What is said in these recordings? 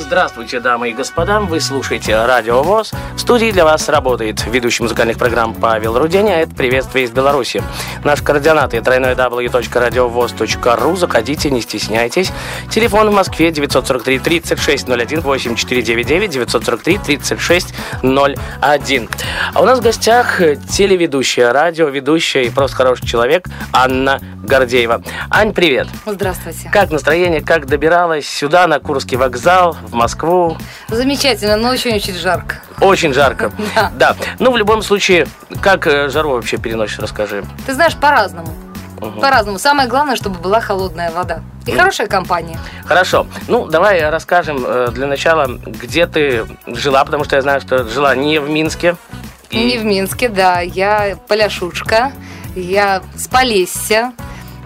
Здравствуйте, дамы и господа, вы слушаете Радио ВОЗ. В студии для вас работает ведущий музыкальных программ Павел Руденя. Это «Приветствие из Беларуси». Наш координаты www.radiovoz.ru. Заходите, не стесняйтесь. Телефон в Москве 943 36 01 8499 943 36 01. А у нас в гостях телеведущая, радиоведущая и просто хороший человек Анна Гордеева. Ань, привет. Здравствуйте. Как настроение, как добиралась сюда, на Курский вокзал, в Москву? Замечательно, но очень-очень жарко. Очень жарко. Да. Да. Ну, в любом случае, как э, жару вообще переносишь, расскажи. Ты знаешь, по-разному. По-разному. Самое главное, чтобы была холодная вода. И хорошая компания. Хорошо. Ну, давай расскажем э, для начала, где ты жила, потому что я знаю, что жила не в Минске. И- Не в Минске, да. Я поляшушка. Я с Полесья,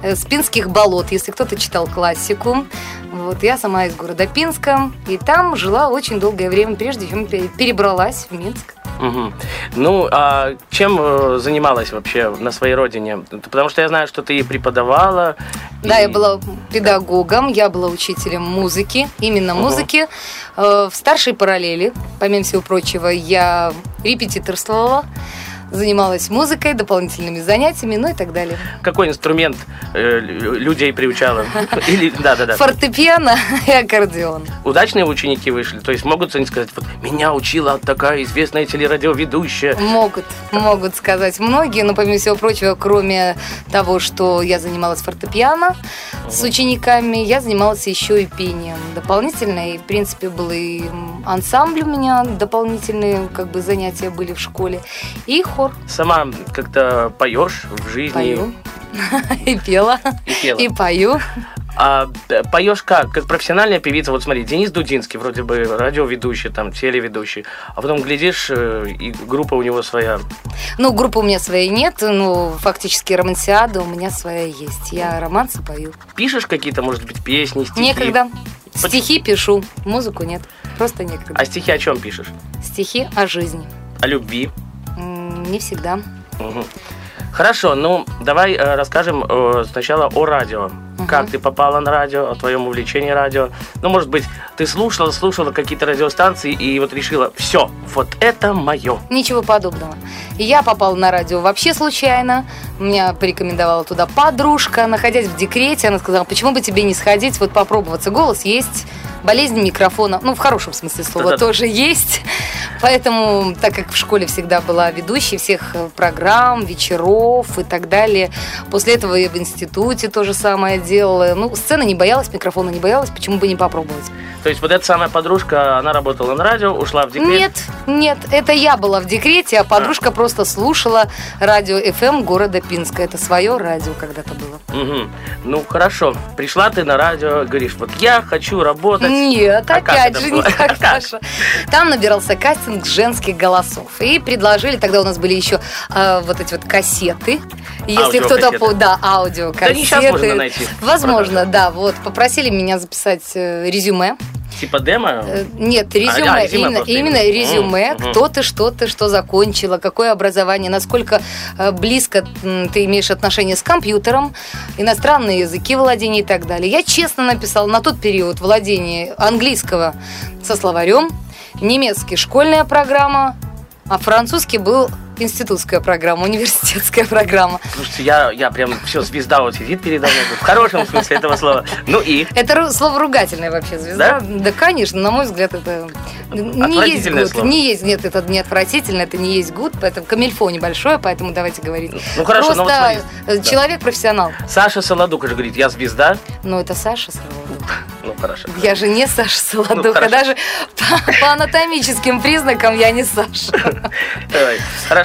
э, с Пинских болот, если кто-то читал классику. Вот, я сама из города Пинска. И там жила очень долгое время, прежде чем пе- перебралась в Минск. Мгм. Ну, а чем э, занималась вообще на своей родине? Потому что я знаю, что ты и преподавала. Да, и- я была педагогом, я была учителем музыки, именно Ага. музыки. Э, В старшей параллели, помимо всего прочего, я репетиторствовала, занималась музыкой, дополнительными занятиями, ну и так далее. Какой инструмент э, лю- людей приучала? Или. Фортепиано и аккордеон. Удачные ученики вышли? То есть могут они сказать, вот меня учила такая известная телерадиоведущая. Могут, могут сказать многие, но помимо всего прочего, кроме того, что я занималась фортепиано с учениками, я занималась еще и пением дополнительно. И, в принципе, был и ансамбль у меня, дополнительные как бы занятия были в школе, и хор Сама как-то поешь в жизни? пою. И пела, И пела. и пою. А э, поешь как? Как профессиональная певица? Вот смотри, Денис Дудинский, вроде бы радиоведущий, там, телеведущий. А потом глядишь, э, и группа у него своя. Ну, группы у меня своей нет, ну, фактически романсиада у меня своя есть. Я романсы пою. Пишешь какие-то, может быть, песни, стихи? Некогда. Почему? Стихи пишу, музыку нет. Просто некогда. А стихи о чем пишешь? Стихи о жизни. О любви? Не всегда. Мгм. Хорошо, ну давай э, расскажем э, сначала о радио. Как ты попала на радио, о твоем увлечении радио. Ну, может быть, ты слушала, слушала какие-то радиостанции и вот решила, все, вот это мое. Ничего подобного. Я попала на радио вообще случайно. Меня порекомендовала туда подружка. Находясь в декрете, она сказала, почему бы тебе не сходить, вот попробоваться. Голос есть, болезнь микрофона, ну, в хорошем смысле слова, Да-да-да. тоже есть. Поэтому, так как в школе всегда была ведущей всех э, программ, вечеров и так далее, после этого я в институте то же самое делала. Ну, сцены не боялась, микрофона не боялась, почему бы не попробовать? То есть вот эта самая подружка, она работала на радио, ушла в декрет. Нет, нет, это я была в декрете, а подружка просто слушала радио FM города Пинска. Это свое радио когда-то было. Мгм. Ну, хорошо. Пришла ты на радио, говоришь, вот я хочу работать. Нет, А опять же, было? не так, Как? Саша. Там набирался кастинг женских голосов. И предложили, тогда у нас были еще э, вот эти вот кассеты. Если кто-то... По- Да, аудиокассеты. Да не щас можно найти Возможно, да. Вот, попросили меня записать э, резюме. Типа демо? Э, Нет, резюме, а, резюме именно, именно резюме, Мгм, кто ты, что ты, что закончила, какое образование, насколько э, близко ты имеешь отношение с компьютером, иностранные языки владения и так далее. Я честно написала на тот период владение английского со словарем, немецкий школьная программа, а французский был институтская программа, университетская программа. Слушайте, я, я прям все, звезда вот сидит передо мной, в хорошем смысле этого слова. Ну и? Это слово ругательное вообще, звезда. Да? конечно, на мой взгляд, это не есть гуд. слово. Не есть, нет, это не отвратительно, это не есть гуд, поэтому камильфо небольшое, поэтому давайте говорить. Ну хорошо, ну вот Просто э, человек-профессионал. Саша Солодук же говорит, я звезда. Ну, это Саша Солодух. Ну хорошо. Я же не Саша Ну, хорошо. а даже по, по анатомическим признакам я не Саша. Давай.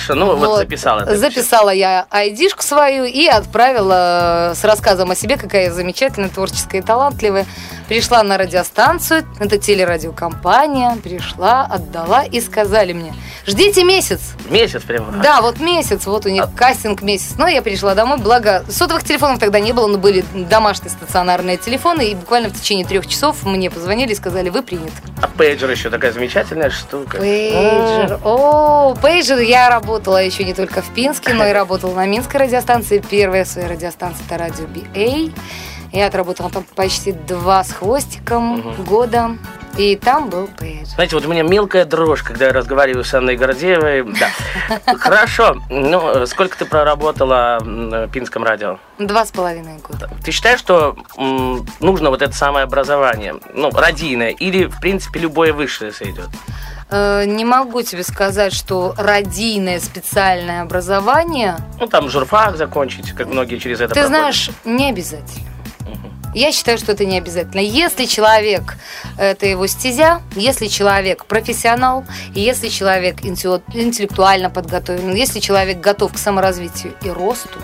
Хорошо, ну вот, Вот. записала. ты Записала я айдишку свою и отправила с рассказом о себе, какая я замечательная, творческая и талантливая. Пришла на радиостанцию, это телерадиокомпания, пришла, отдала и сказали мне, ждите месяц. Месяц прямо. Да, вот месяц, вот у них А- кастинг месяц. Но я пришла домой, благо сотовых телефонов тогда не было, но были домашние стационарные телефоны, и буквально в течение трех часов мне позвонили и сказали, вы приняты. А пейджер еще такая замечательная штука. Пейджер. О, пейджер. Я работала еще не только в Пинске, но и работала на Минской радиостанции. Первая своя радиостанция это радио BA. Я отработала там почти два с хвостиком года. И там был пейджер. Знаете, вот у меня мелкая дрожь, когда я разговариваю с Анной Гордеевой. Да. Хорошо. Ну, сколько ты проработала в Пинском радио? Два с половиной года. Ты считаешь, что нужно вот это самое образование, ну, радийное, или, в принципе, любое высшее сойдет? Э, Не могу тебе сказать, что радийное специальное образование, Ну, там журфак закончить, как многие через это ты проходят. знаешь, не обязательно. Я считаю, что это не обязательно. Если человек это его стезя, если человек профессионал, если человек интеллек- интеллектуально подготовлен, если человек готов к саморазвитию и росту,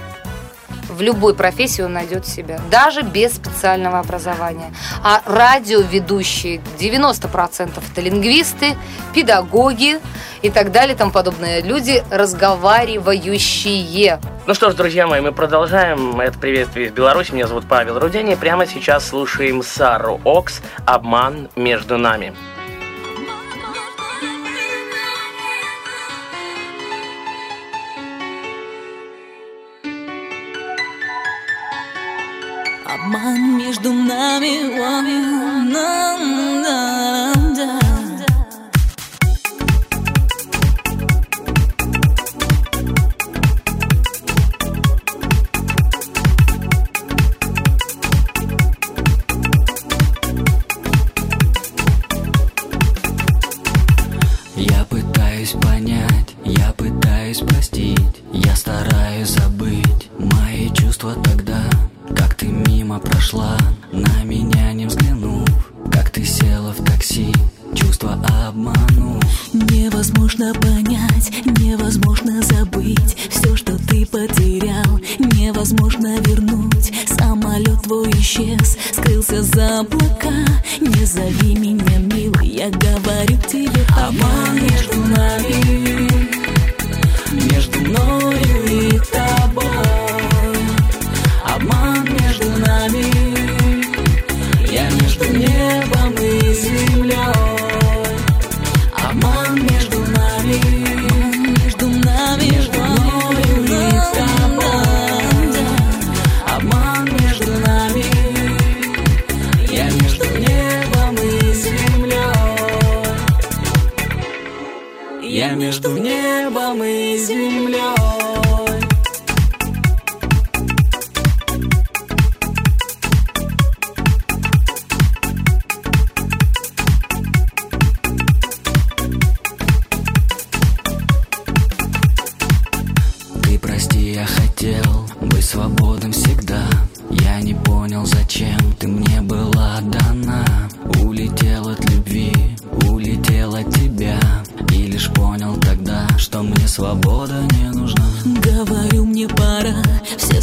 в любой профессии он найдет себя, даже без специального образования. А радиоведущие 90% это лингвисты, педагоги и так далее, тому подобные люди, разговаривающие. Ну что ж, друзья мои, мы продолжаем это приветствие из Беларуси. Меня зовут Павел Рудени. Прямо сейчас слушаем Сару Окс «Обман между нами». Обман между нами, ой, нам, да,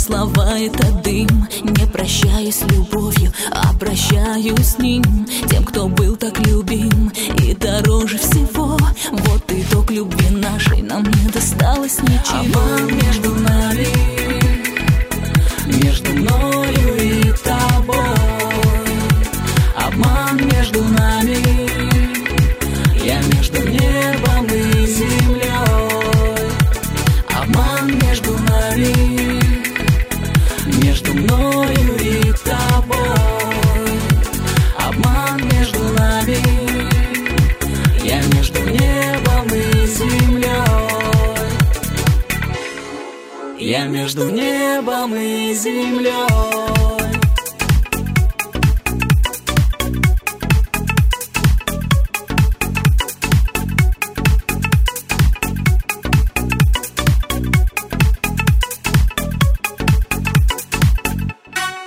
слова это дым. Не прощаюсь с любовью, обращаюсь с ним. Тем, кто был так любим и дороже всего. Вот итог любви нашей, нам не досталось ничего. Обман между нами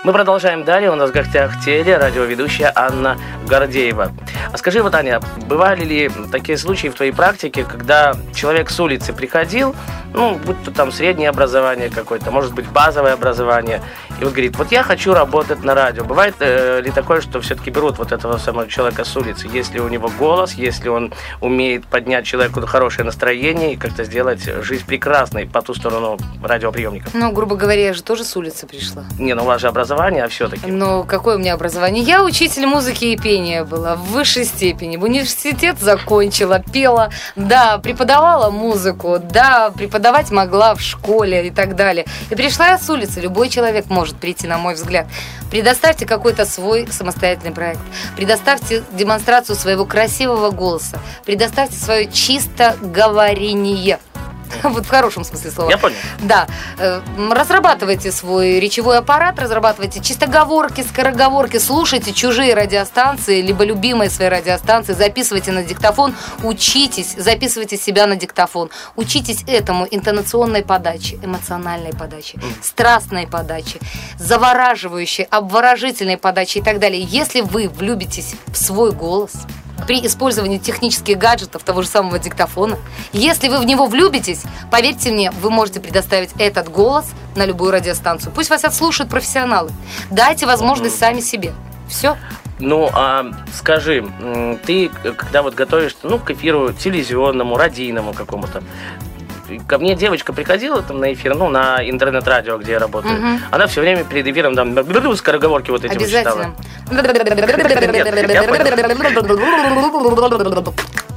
Мы продолжаем далее. У нас в гостях теле радиоведущая Анна Гордеева. А скажи, вот, Аня, бывали ли такие случаи в твоей практике, когда человек с улицы приходил, ну, будь то там среднее образование какое-то, может быть, базовое образование, и вот говорит, вот я хочу работать на радио. Бывает э, ли такое, что все-таки берут вот этого самого человека с улицы, если у него голос, если он умеет поднять человеку хорошее настроение и как-то сделать жизнь прекрасной по ту сторону радиоприемника? Ну, грубо говоря, я же тоже с улицы пришла. Не, ну у вас же образование, а все-таки. Ну, какое у меня образование? Я учитель музыки и пения была в высшей степени. В университет закончила, пела, да, преподавала музыку, да, преподавать могла в школе и так далее. И пришла я с улицы. Любой человек может прийти, на мой взгляд. Предоставьте какой-то свой самостоятельный проект. Предоставьте демонстрацию своего красивого голоса. Предоставьте свое чисто говорение. Вот в хорошем смысле слова. Я понял. Да. Э, Разрабатывайте свой речевой аппарат, разрабатывайте чистоговорки, скороговорки, слушайте чужие радиостанции, либо любимые свои радиостанции, записывайте на диктофон, учитесь, записывайте себя на диктофон, учитесь этому интонационной подаче, эмоциональной подаче, страстной подаче, завораживающей, обворожительной подаче и так далее. Если вы влюбитесь в свой голос, при использовании технических гаджетов, того же самого диктофона. Если вы в него влюбитесь, поверьте мне, вы можете предоставить этот голос на любую радиостанцию. Пусть вас отслушают профессионалы. Дайте возможность сами себе. Все. Ну, а скажи, ты, э, когда вот готовишься, ну, к эфиру телевизионному, радийному какому-то, ко мне девочка приходила там на эфир, ну, на интернет-радио, где я работаю. Мгм. Она все время перед эфиром там скороговорки вот эти. Обязательно.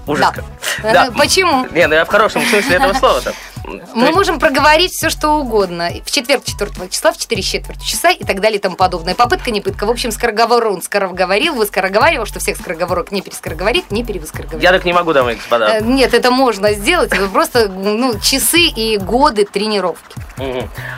Ужас Да. Почему? Не, ну я в хорошем смысле этого слова-то. Мы можем проговорить все, что угодно. В четверг 4 числа, в 4 с четвертью часа и так далее и тому подобное. Попытка, не пытка. В общем, скороговорон он скороговорил, вы скороговаривал, что всех скороговорок не перескороговорит, не перевыскороговорит. Я так не могу, дамы и Э, господа. Нет, это можно сделать. Это просто ну, часы и годы тренировки.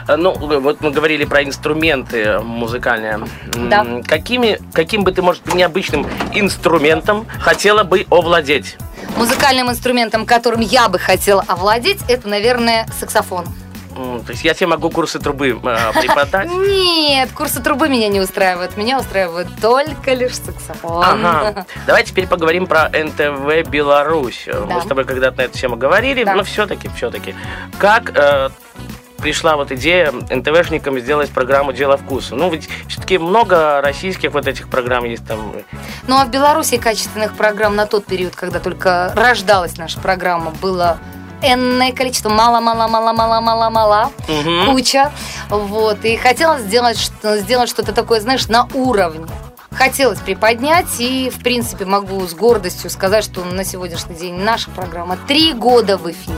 А, Ну, вот мы говорили про инструменты музыкальные. Да. Какими, каким бы ты, может, необычным инструментом хотела бы овладеть? Музыкальным инструментом, которым я бы хотела овладеть, это, наверное, саксофон. То есть я тебе могу курсы трубы э, преподать? Нет, курсы трубы меня не устраивают. Меня устраивает только лишь саксофон. Ага. Давай теперь поговорим про НТВ Беларусь. Да. Мы с тобой когда-то на эту тему говорили, Да. но все-таки, все-таки. Как э, пришла вот идея НТВшникам сделать программу «Дело вкуса»? Ну, ведь все-таки много российских вот этих программ есть там. Ну а в Беларуси качественных программ на тот период, когда только рождалась наша программа, было энное количество, мало-мало-мало-мало-мало-мало, Мгм. куча. Вот. И хотелось сделать, сделать что-то такое, знаешь, на уровне. Хотелось приподнять, и, в принципе, могу с гордостью сказать, что на сегодняшний день наша программа три года в эфире.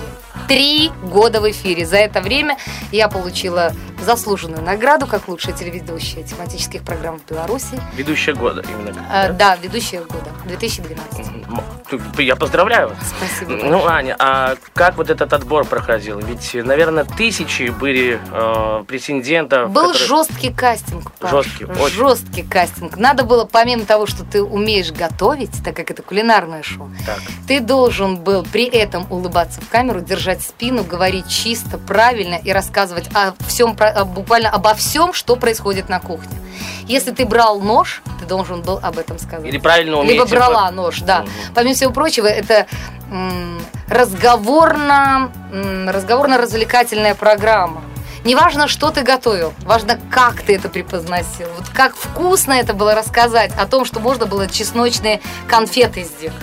Три года в эфире. За это время я получила заслуженную награду как лучшая телеведущая тематических программ в Беларуси. Ведущая года именно. А, да, ведущая года, 2012. М, Я поздравляю. Спасибо. Ну, Аня, а как вот этот отбор проходил? Ведь, наверное, тысячи были э, претендентов. Был которые- жесткий кастинг. Паш. Жесткий, очень. Жесткий кастинг. Надо было, помимо того, что ты умеешь готовить, так как это кулинарное шоу, Так. ты должен был при этом улыбаться в камеру, держать спину, говорить чисто, правильно и рассказывать о всем, буквально обо всем, что происходит на кухне. Если ты брал нож, ты должен был об этом сказать. Или правильно умеете... Либо брала нож, да. Мгм. Помимо всего прочего, это разговорно, разговорно-развлекательная программа. Неважно, что ты готовил, важно, как ты это преподносил. Вот как вкусно это было рассказать о том, что можно было чесночные конфеты сделать.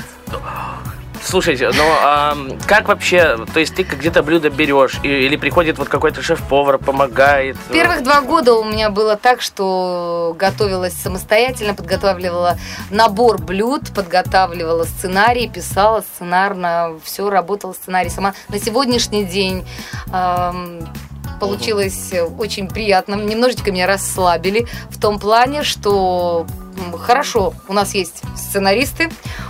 Слушайте, ну а как вообще, то есть ты где-то блюдо берешь, или приходит вот какой-то шеф-повар, помогает? Первых два года у меня было так, что готовилась самостоятельно, подготавливала набор блюд, подготавливала сценарий, писала сценарно, все, работала сценарий сама. На сегодняшний день получилось очень приятно. Немножечко меня расслабили в том плане, что хорошо, у нас есть сценаристы,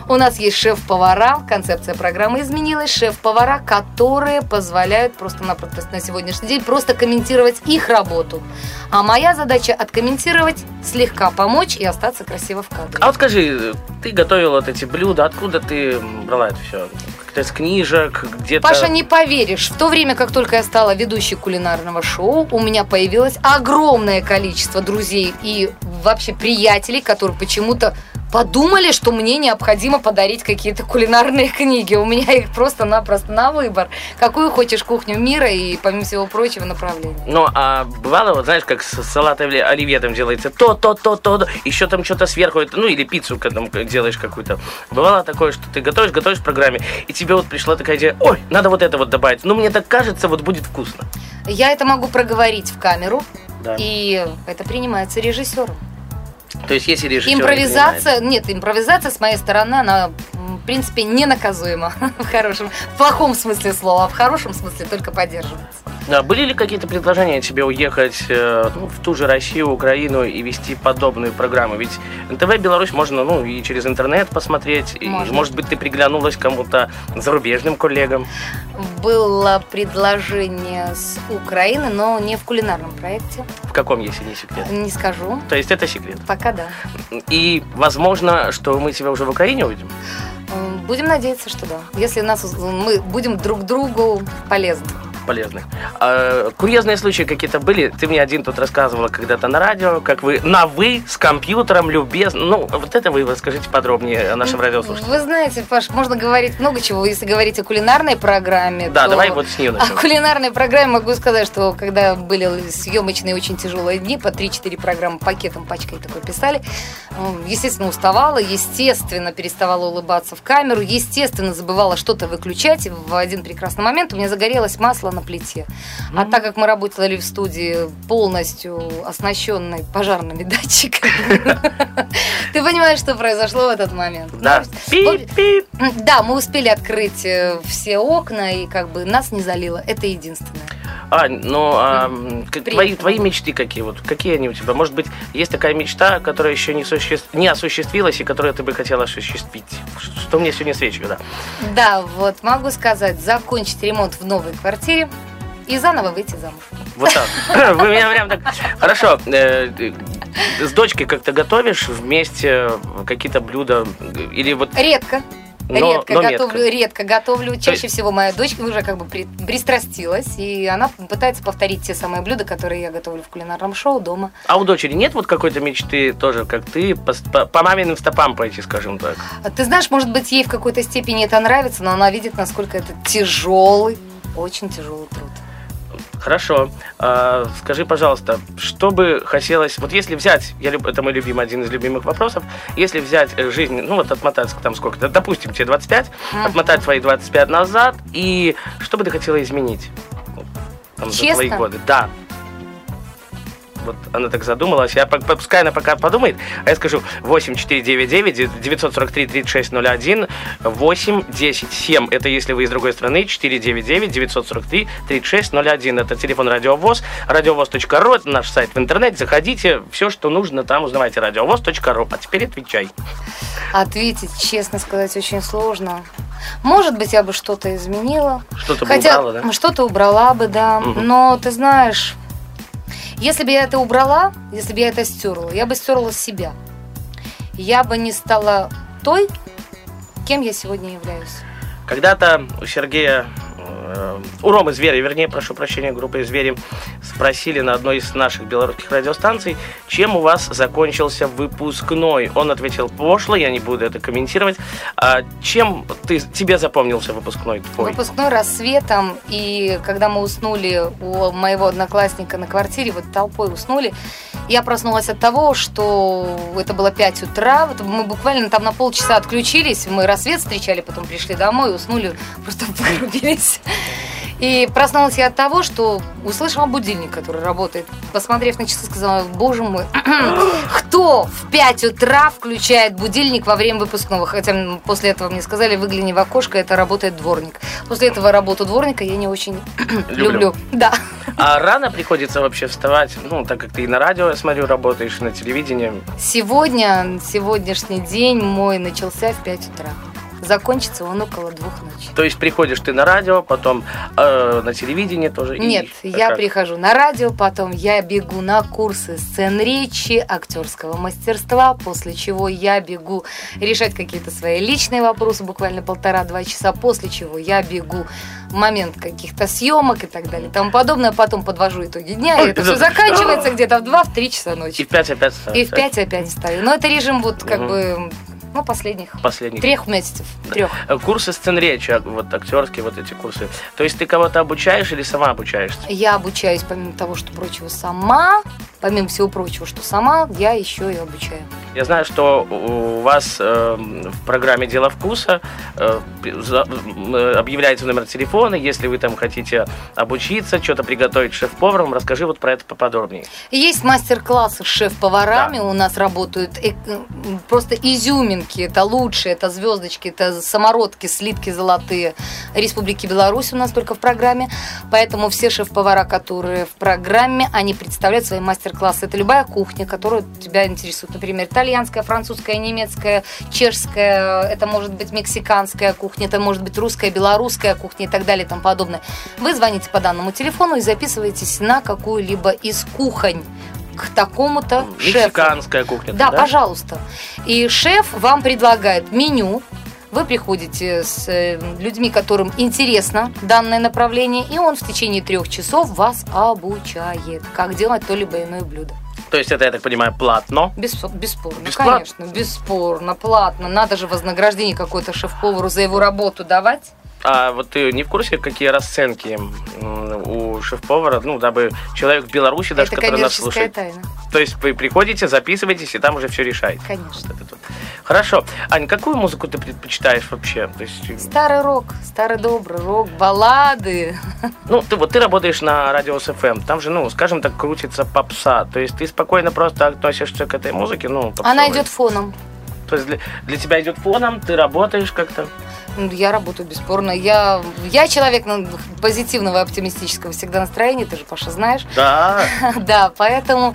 у нас есть шеф-повара, концепция программы изменилась, шеф-повара, которые позволяют просто-напросто на сегодняшний день просто комментировать их работу. А моя задача откомментировать, слегка помочь и остаться красиво в кадре. А вот скажи, ты готовила вот эти блюда, откуда ты брала это все? Как-то из книжек, где-то... Паша, не поверишь, в то время, как только я стала ведущей кулинарного шоу, у меня появилось огромное количество друзей и вообще приятелей, которые почему-то подумали, что мне необходимо подарить какие-то кулинарные книги. У меня их просто-напросто на выбор. Какую хочешь кухню мира и, помимо всего прочего, направление. Ну, а бывало, вот знаешь, как с салатом или оливье там делается то, то, то, то, то, еще там что-то сверху, ну, или пиццу когда там делаешь какую-то. Бывало такое, что ты готовишь, готовишь в программе, и тебе вот пришла такая идея, ой, надо вот это вот добавить. Ну, мне так кажется, вот будет вкусно. Я это могу проговорить в камеру, Да. и это принимается режиссером. То есть, если режиссер... не Импровизация, нет, импровизация с моей стороны, она, в принципе, ненаказуема в хорошем, в плохом смысле слова, а в хорошем смысле только поддерживается. Да, были ли какие-то предложения тебе уехать э, ну, в ту же Россию, Украину и вести подобные программы? Ведь НТВ Беларусь можно ну, и через интернет посмотреть. И, Можно. может быть, ты приглянулась кому-то зарубежным коллегам. Было предложение с Украины, но не в кулинарном проекте, В каком, если не секрет? не скажу. То есть это секрет. Пока да. И возможно, что мы тебя уже в Украине увидим. Будем надеяться, что да. Если нас мы будем друг другу полезны. Полезных. А, курьезные случаи какие-то были? Ты мне один тут рассказывала когда-то на радио, как вы на «вы» с компьютером любезно. Ну, вот это вы расскажите подробнее о нашем радиослушателе. Вы знаете, Паш, можно говорить много чего. Если говорить о кулинарной программе, Да, то- давай вот с нее О начнем. кулинарной программе могу сказать, что когда были съемочные очень тяжелые дни, по 3-4 программы пакетом, пачкой такой писали, естественно, уставала, естественно, переставала улыбаться в камеру, естественно, забывала что-то выключать. В один прекрасный момент у меня загорелось масло на плите. А так как мы работали в студии полностью оснащенной пожарными датчиками, ты понимаешь, что произошло в этот момент. Да. Да, мы успели открыть э, все окна, и как бы нас не залило. Это единственное. А, ну, а, твои, твои мечты какие? Вот какие они у тебя? Может быть, есть такая мечта, которая еще не, суще- не осуществилась и которую ты бы хотела осуществить? Что мне сегодня свечка, да? Да, вот могу сказать, закончить ремонт в новой квартире и заново выйти замуж. Вот так. Вы меня прям так... Хорошо. э, э, С дочкой как-то готовишь вместе какие-то блюда? Или вот... Редко. Но- редко но готовлю, метко. редко готовлю. Чаще есть- всего моя дочка уже как бы при- пристрастилась, и она пытается повторить те самые блюда, которые я готовлю в кулинарном шоу дома. А у дочери нет вот какой-то мечты тоже, как ты, по, по- по маминым стопам пойти, скажем так? А Ты знаешь, может быть, ей в какой-то степени это нравится, но она видит, насколько это тяжелый, очень тяжелый труд. Хорошо. А, скажи, пожалуйста, что бы хотелось... Вот если взять, я люб, это мой любимый, один из любимых вопросов, если взять э, жизнь, ну вот отмотать там сколько-то, допустим, тебе 25, Мгм. отмотать твои 25 назад, и что бы ты хотела изменить? Там, за Честно? твои годы. Да. Вот она так задумалась. Я пускай она пока подумает, а я скажу 8499 943 3601 8 10 7. Это если вы из другой страны. 499 943 3601. Это телефон Радиовоз. Радиовоз.ру. Это наш сайт в интернете. Заходите. Все, что нужно, там узнавайте. Радиовоз.ру. А теперь отвечай. Ответить, честно сказать, очень сложно. Может быть, я бы что-то изменила. Что-то бы Хотя убрала, да? что-то убрала бы, да. Мгм. Но ты знаешь, если бы я это убрала, если бы я это стерла, я бы стерла себя. Я бы не стала той, кем я сегодня являюсь. Когда-то у Сергея, э, у Ромы Зверя, вернее, прошу прощения, группы Звери, спросили на одной из наших белорусских радиостанций, чем у вас закончился выпускной. Он ответил пошло, я не буду это комментировать. А чем ты, тебе запомнился выпускной твой? Выпускной рассветом, и когда мы уснули у моего одноклассника на квартире, вот толпой уснули, я проснулась от того, что это было 5 утра, вот мы буквально там на полчаса отключились, мы рассвет встречали, потом пришли домой, уснули, просто вырубились. И проснулась я от того, что услышала будильник, который работает. Посмотрев на часы, сказала, боже мой, кто в 5 утра включает будильник во время выпускного? Хотя после этого мне сказали, выгляни в окошко, это работает дворник. После этого работу дворника я не очень Люблю. люблю. Да. А рано приходится вообще вставать, ну, так как ты и на радио, я смотрю, работаешь, и на телевидении. Сегодня, сегодняшний день мой начался в 5 утра. Закончится он около двух ночи. То есть приходишь ты на радио, потом э, на телевидение тоже? и- Нет, а я как? прихожу на радио, потом я бегу на курсы сцен речи, актерского мастерства, после чего я бегу решать какие-то свои личные вопросы, буквально полтора-два часа, после чего я бегу в момент каких-то съемок и так далее и тому подобное, потом подвожу итоги дня, и это все заканчивается где-то в 2-3 часа И ночи. в пять опять И в 5 опять встаю. Но это режим вот как бы, ну, последних Последний. трех месяцев. Трех. Курсы сцен речи, а, вот актерские вот эти курсы. То есть ты кого-то обучаешь или сама обучаешься? Я обучаюсь, помимо того, что прочего, сама. Помимо всего прочего, что сама, я еще и обучаю. Я знаю, что у вас э, в программе «Дело вкуса» э, э, объявляется номер телефона, если вы там хотите обучиться, что-то приготовить шеф-поваром, расскажи вот про это поподробнее. Есть мастер-классы с шеф-поварами, у нас работают просто изюминки, это лучшие, это звездочки, это самородки, слитки золотые. Республики Беларусь у нас только в программе, поэтому все шеф-повара, которые в программе, они представляют свои мастер-классы. Это любая кухня, которая тебя интересует, например, итальянская, французская, немецкая, чешская, это может быть мексиканская кухня, это может быть русская, белорусская кухня и так далее и тому подобное. Вы звоните по данному телефону и записываетесь на какую-либо из кухонь к такому-то шефу. Мексиканская кухня. Да, пожалуйста. И шеф вам предлагает меню. Вы приходите с э, людьми, которым интересно данное направление, и он в течение трех часов вас обучает, как делать то либо иное блюдо. То есть это, я так понимаю, платно. Беспо- бесспорно, Бесплатно? конечно, бесспорно, платно. Надо же вознаграждение какое-то шеф-повару за его работу давать. А вот ты не в курсе, какие расценки у шеф-повара, ну, дабы человек в Беларуси даже, Это который нас слушает. тайна, То есть вы приходите, записываетесь, и там уже все решаете. конечно. Вот вот. Хорошо. Ань, какую музыку ты предпочитаешь вообще? То есть, Старый рок, старый добрый рок, баллады. ну, ты вот ты работаешь на радио СФМ, там же, ну, скажем так, крутится попса. То есть ты спокойно просто относишься к этой музыке, ну, попсовой. Она идет фоном. То есть для, для тебя идет фоном, ты работаешь как-то. Ну, Я работаю бесспорно. Я, я человек ну, позитивного оптимистического всегда настроения, ты же, Паша, знаешь. Да. Да, поэтому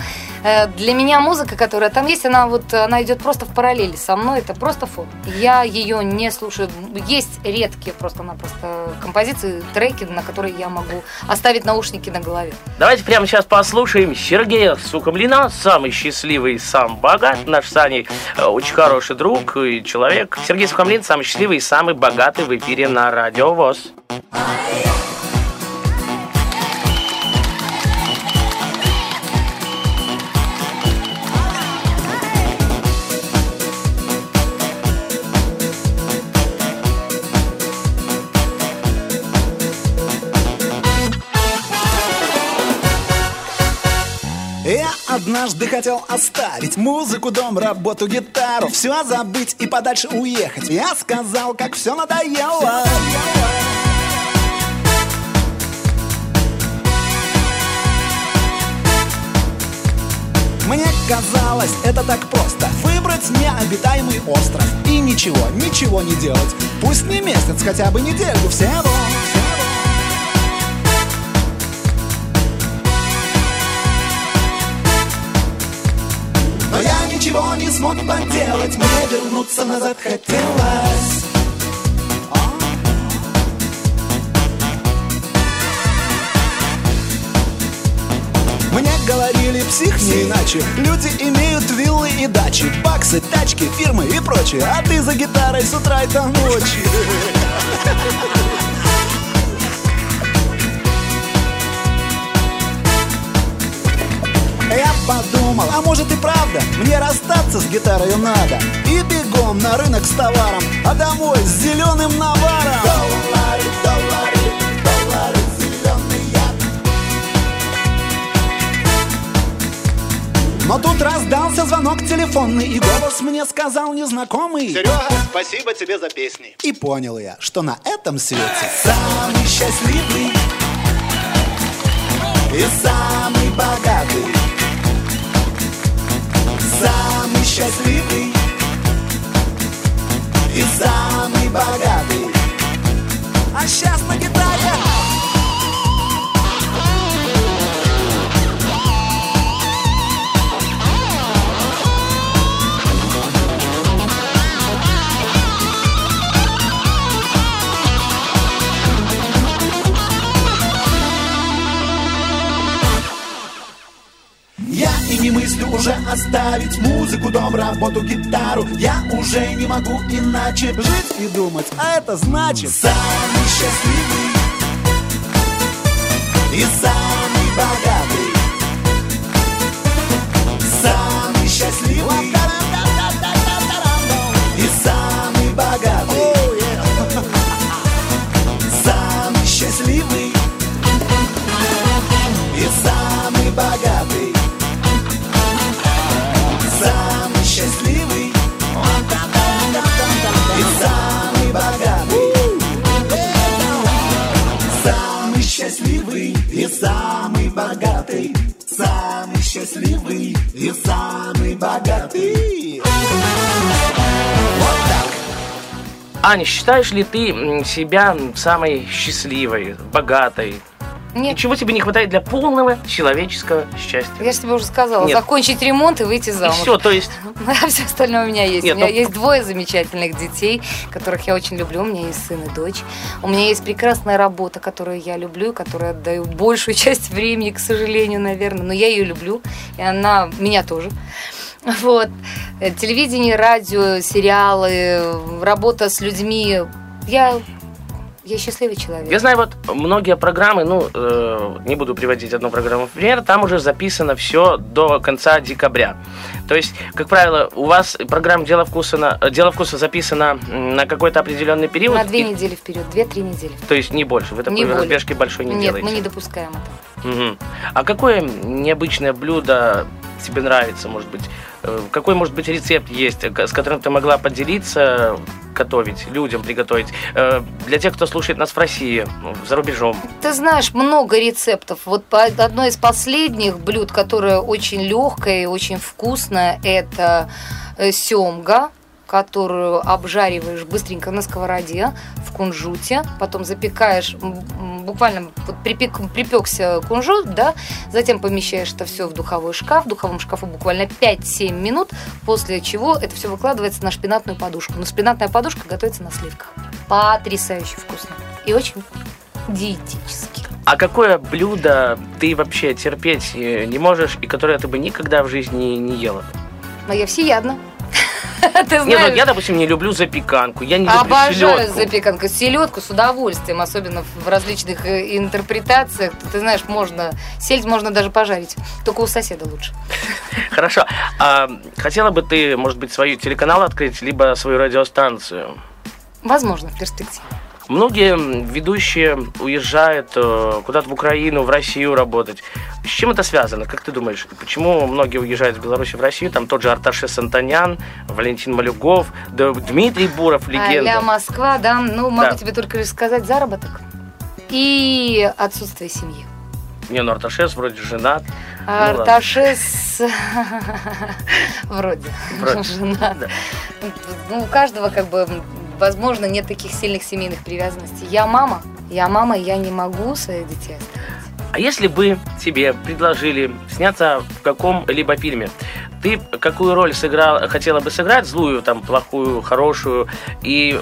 для меня музыка, которая там есть, она вот она идет просто в параллели со мной, это просто фон. Я ее не слушаю. Есть редкие просто-напросто композиции, треки, на которые я могу оставить наушники на голове. Давайте прямо сейчас послушаем Сергея Сукомлина, самый счастливый, сам богат. Наш с Аней э, очень хороший друг и человек. Сергей Сукомлин самый счастливый и самый богатый в эфире на Радио ВОЗ. Однажды хотел оставить музыку, дом, работу, гитару Все забыть и подальше уехать. Я сказал, как все надоело. Мне казалось, это так просто. Выбрать необитаемый остров И ничего, ничего не делать. Пусть не месяц, хотя бы неделю всего смог поделать. Мне вернуться назад хотелось. Мне говорили псих не иначе. Люди имеют виллы и дачи Баксы, тачки, фирмы и прочее. А ты за гитарой с утра и до ночи Я подумал, а может и правда Мне расстаться с гитарой надо. И бегом на рынок с товаром А домой с зеленым наваром. Доллары, доллары, доллары, Но тут раздался звонок телефонный И голос мне сказал незнакомый. Серега, спасибо тебе за песни. И понял я, что на этом свете Самый счастливый И самый богатый счастливый И самый богатый. А сейчас на гитаре уже оставить музыку, дом, работу, гитару. Я уже не могу иначе жить и думать. А это значит Самый счастливый И самый богатый Самый счастливый счастливый и самый богатый Аня, считаешь ли ты себя самой счастливой, богатой? Нет. И чего тебе не хватает для полного человеческого счастья? Я же тебе уже сказала, Нет. закончить ремонт и выйти И замуж. все, то есть А все остальное у меня есть. Нет, у меня ну- есть двое замечательных детей, которых я очень люблю. У меня есть сын и дочь. У меня есть прекрасная работа, которую я люблю, которую отдаю большую часть времени, к сожалению, наверное. Но я ее люблю, и она меня тоже. Вот. Э, Телевидение, радио, сериалы, работа с людьми. Я, я счастливый человек. Я знаю, вот многие программы, ну, э, не буду приводить одну программу в пример, там уже записано все до конца декабря. То есть, как правило, у вас программа «Дело вкуса», на, э, «Дело вкуса» записана на какой-то определенный период. На две и- недели вперед, две-три недели. То есть не больше. Вы такой Не разбежки большой не Нет, делаете. мы не допускаем этого. Мгм. А какое необычное блюдо тебе нравится, может быть? Э, Какой, может быть, рецепт есть, э, с которым ты могла поделиться, готовить, людям приготовить? Э, Для тех, кто слушает нас в России, ну, за рубежом. Ты знаешь, много рецептов. Вот одно из последних блюд, которое очень легкое и очень вкусное, это семга которую обжариваешь быстренько на сковороде в кунжуте, потом запекаешь, буквально вот припек, припекся кунжут, да, затем помещаешь это все в духовой шкаф, в духовом шкафу буквально 5-7 минут, после чего это все выкладывается на шпинатную подушку. Но шпинатная подушка готовится на сливках. Потрясающе вкусно и очень диетически. А какое блюдо ты вообще терпеть э, не можешь и которое ты бы никогда в жизни не ела? Но я всеядна. Ты Не, ну, знаешь, я, допустим, не люблю запеканку, я не люблю Обожаю селедку. запеканку. Селедку с удовольствием, особенно в различных э, интерпретациях. Ты знаешь, можно сельдь можно даже пожарить. Только у соседа лучше. Хорошо. А хотела бы ты, может быть, свой телеканал открыть, либо свою радиостанцию? Возможно, в перспективе. Многие ведущие уезжают э, куда-то в Украину, в Россию работать. С чем это связано? Как ты думаешь, почему многие уезжают из Беларуси в Россию? Там тот же Арташес Антонян, Валентин Малюгов, Дмитрий Буров, легенда. А-ля Москва, да. Ну, могу Да. тебе только лишь сказать заработок. И отсутствие семьи. Не, ну Арташес вроде женат. А Ну. Арташес вроде Вроде. женат. Да. Ну, у каждого, как бы, возможно, нет таких сильных семейных привязанностей. Я мама, я мама, я не могу своих детей оставить. А если бы тебе предложили сняться в каком-либо фильме, ты какую роль сыграл, хотела бы сыграть, злую, там, плохую, хорошую, и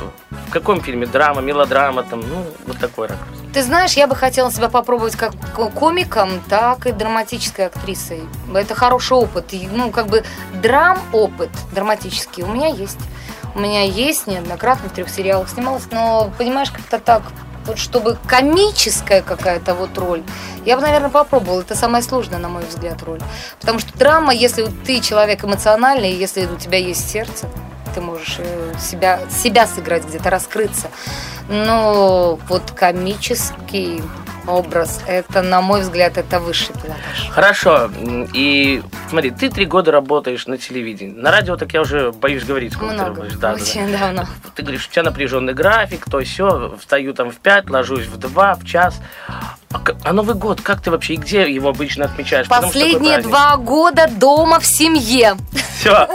в каком фильме, драма, мелодрама, там, ну, вот такой ракурс. Ты знаешь, я бы хотела себя попробовать как ко- комиком, так и драматической актрисой. Это хороший опыт. Ну, как бы драм опыт драматический у меня есть. У меня есть неоднократно в трех сериалах снималась, но, понимаешь, как-то так, вот чтобы комическая какая-то вот роль, я бы, наверное, попробовала. Это самая сложная, на мой взгляд, роль. Потому что драма, если ты человек эмоциональный, если у тебя есть сердце, ты можешь э, себя, себя сыграть где-то, раскрыться. Но вот комический образ, это, на мой взгляд, это высший пилотаж. Хорошо, и смотри, ты три года работаешь на телевидении. На радио так я уже боюсь говорить, сколько ты Много, работаешь. Да, да, да. очень давно. Ты говоришь, у тебя напряженный график, то все, встаю там в 5, ложусь в 2, в час. А, а Новый год, как ты вообще, и где его обычно отмечаешь? Последние два года дома в семье. Все,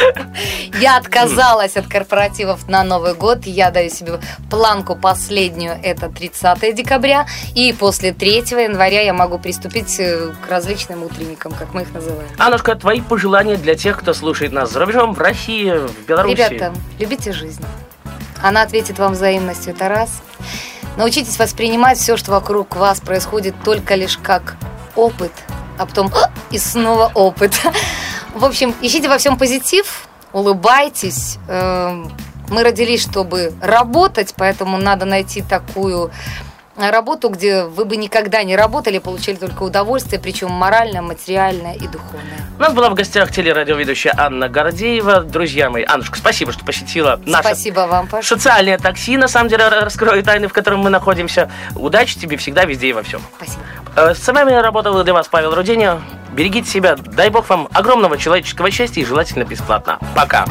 Я отказалась от корпоративов на Новый год. Я даю себе планку последнюю, это 30 декабря. И после 3 января я могу приступить э, к различным утренникам, как мы их называем. Аннушка, твои пожелания для тех, кто слушает нас за рубежом, в России, в Беларуси. Ребята, любите жизнь. Она ответит вам взаимностью, это раз. Научитесь воспринимать все, что вокруг вас происходит, только лишь как опыт, а потом «А, И снова опыт. В общем, ищите во всем позитив, улыбайтесь. Эм, Мы родились, чтобы работать, поэтому надо найти такую работу, где вы бы никогда не работали, получили только удовольствие, причем моральное, материальное и духовное. У нас была в гостях телерадиоведущая Анна Гордеева. Друзья мои, Аннушка, спасибо, что посетила наше Спасибо вам, Паша. социальное такси, на самом деле, раскрою тайны, в котором мы находимся. Удачи тебе всегда, везде и во всем. Спасибо. Э, С вами работал для вас Павел Руденя. Берегите себя, дай бог вам огромного человеческого счастья и желательно бесплатно. Пока.